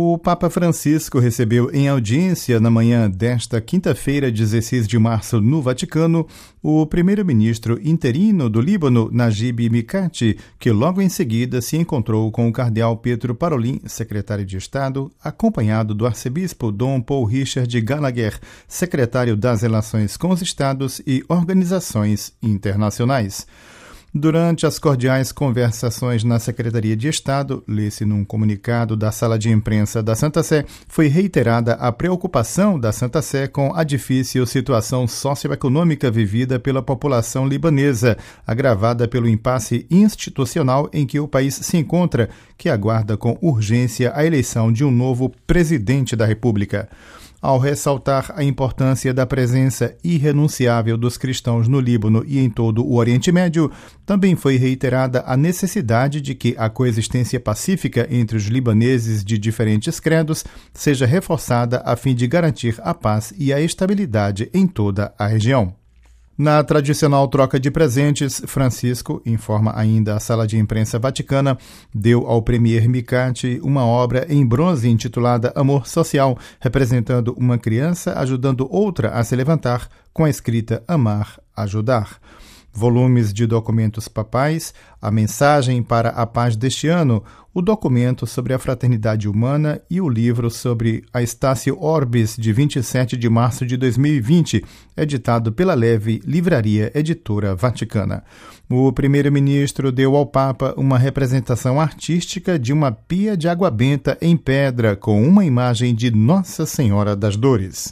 O Papa Francisco recebeu em audiência na manhã desta quinta-feira, 16 de março, no Vaticano, o primeiro-ministro interino do Líbano, Najib Mikati, que logo em seguida se encontrou com o cardeal Pedro Parolin, secretário de Estado, acompanhado do arcebispo Dom Paul Richard Gallagher, secretário das Relações com os Estados e Organizações Internacionais. Durante as cordiais conversações na Secretaria de Estado, lê-se num comunicado da Sala de Imprensa da Santa Sé, foi reiterada a preocupação da Santa Sé com a difícil situação socioeconômica vivida pela população libanesa, agravada pelo impasse institucional em que o país se encontra, que aguarda com urgência a eleição de um novo presidente da República ao ressaltar a importância da presença irrenunciável dos cristãos no Líbano e em todo o Oriente Médio, também foi reiterada a necessidade de que a coexistência pacífica entre os libaneses de diferentes credos seja reforçada a fim de garantir a paz e a estabilidade em toda a região. Na tradicional troca de presentes, Francisco, informa ainda a sala de imprensa vaticana, deu ao premier Micati uma obra em bronze intitulada Amor Social, representando uma criança ajudando outra a se levantar, com a escrita Amar, Ajudar volumes de documentos papais, a mensagem para a paz deste ano, o documento sobre a fraternidade humana e o livro sobre a Estácio Orbis, de 27 de março de 2020, editado pela Leve Livraria Editora Vaticana. O primeiro-ministro deu ao Papa uma representação artística de uma pia de água benta em pedra com uma imagem de Nossa Senhora das Dores.